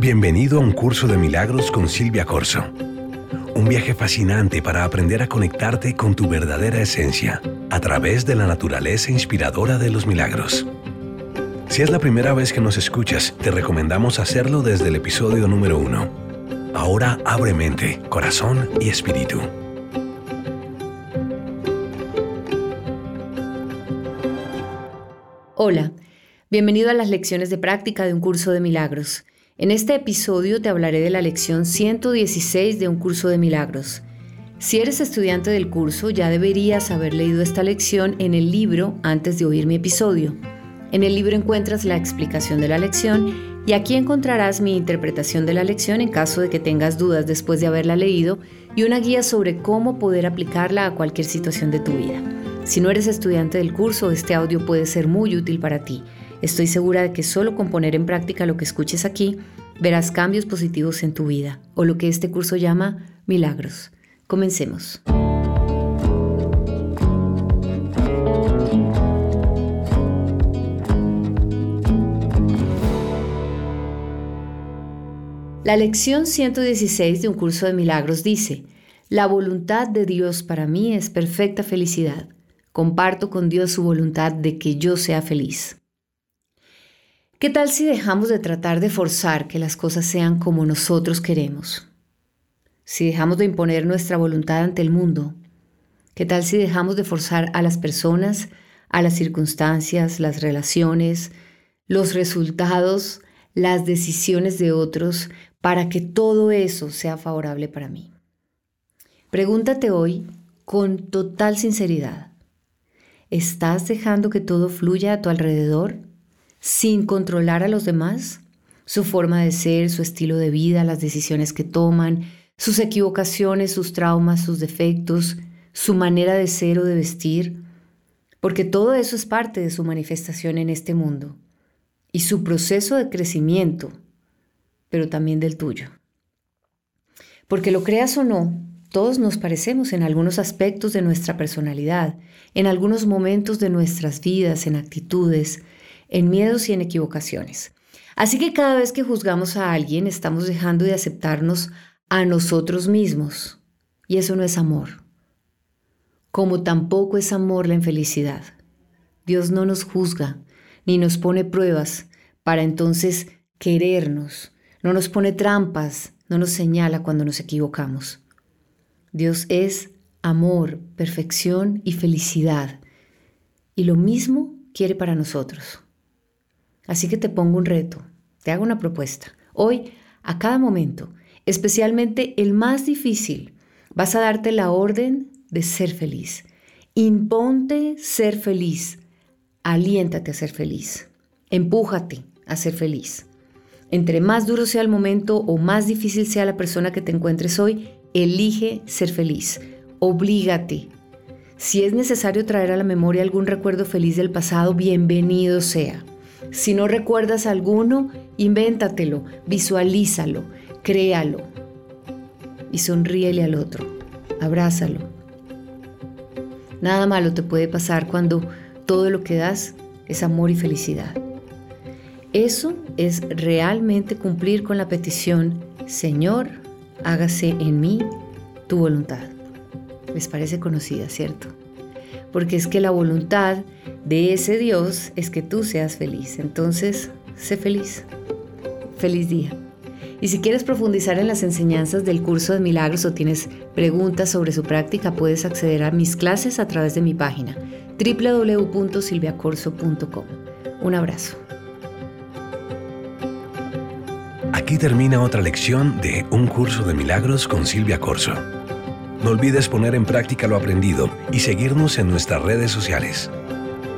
Bienvenido a un curso de milagros con Silvia Corso. Un viaje fascinante para aprender a conectarte con tu verdadera esencia a través de la naturaleza inspiradora de los milagros. Si es la primera vez que nos escuchas, te recomendamos hacerlo desde el episodio número uno. Ahora abre mente, corazón y espíritu. Hola, bienvenido a las lecciones de práctica de un curso de milagros. En este episodio te hablaré de la lección 116 de un curso de milagros. Si eres estudiante del curso, ya deberías haber leído esta lección en el libro antes de oír mi episodio. En el libro encuentras la explicación de la lección y aquí encontrarás mi interpretación de la lección en caso de que tengas dudas después de haberla leído y una guía sobre cómo poder aplicarla a cualquier situación de tu vida. Si no eres estudiante del curso, este audio puede ser muy útil para ti. Estoy segura de que solo con poner en práctica lo que escuches aquí, verás cambios positivos en tu vida, o lo que este curso llama milagros. Comencemos. La lección 116 de un curso de milagros dice, la voluntad de Dios para mí es perfecta felicidad. Comparto con Dios su voluntad de que yo sea feliz. ¿Qué tal si dejamos de tratar de forzar que las cosas sean como nosotros queremos? Si dejamos de imponer nuestra voluntad ante el mundo, ¿qué tal si dejamos de forzar a las personas, a las circunstancias, las relaciones, los resultados, las decisiones de otros para que todo eso sea favorable para mí. Pregúntate hoy con total sinceridad, ¿estás dejando que todo fluya a tu alrededor sin controlar a los demás? Su forma de ser, su estilo de vida, las decisiones que toman, sus equivocaciones, sus traumas, sus defectos, su manera de ser o de vestir, porque todo eso es parte de su manifestación en este mundo y su proceso de crecimiento pero también del tuyo. Porque lo creas o no, todos nos parecemos en algunos aspectos de nuestra personalidad, en algunos momentos de nuestras vidas, en actitudes, en miedos y en equivocaciones. Así que cada vez que juzgamos a alguien estamos dejando de aceptarnos a nosotros mismos. Y eso no es amor. Como tampoco es amor la infelicidad. Dios no nos juzga ni nos pone pruebas para entonces querernos, no nos pone trampas, no nos señala cuando nos equivocamos. Dios es amor, perfección y felicidad. Y lo mismo quiere para nosotros. Así que te pongo un reto, te hago una propuesta. Hoy, a cada momento, especialmente el más difícil, vas a darte la orden de ser feliz. Imponte ser feliz. Aliéntate a ser feliz. Empújate a ser feliz. Entre más duro sea el momento o más difícil sea la persona que te encuentres hoy, elige ser feliz. Oblígate. Si es necesario traer a la memoria algún recuerdo feliz del pasado, bienvenido sea. Si no recuerdas alguno, invéntatelo, visualízalo, créalo y sonríele al otro, abrázalo. Nada malo te puede pasar cuando todo lo que das es amor y felicidad. Eso es realmente cumplir con la petición, Señor, hágase en mí tu voluntad. Les parece conocida, ¿cierto? Porque es que la voluntad de ese Dios es que tú seas feliz. Entonces, sé feliz. Feliz día. Y si quieres profundizar en las enseñanzas del curso de milagros o tienes preguntas sobre su práctica, puedes acceder a mis clases a través de mi página www.silviacorso.com. Un abrazo. Aquí termina otra lección de Un curso de milagros con Silvia Corso. No olvides poner en práctica lo aprendido y seguirnos en nuestras redes sociales.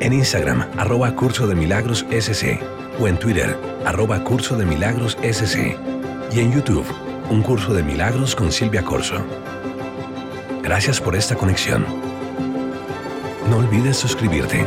En Instagram, arroba Curso de Milagros SC. O en Twitter, arroba Curso de Milagros SC. Y en YouTube, Un Curso de Milagros con Silvia Corso. Gracias por esta conexión. No olvides suscribirte.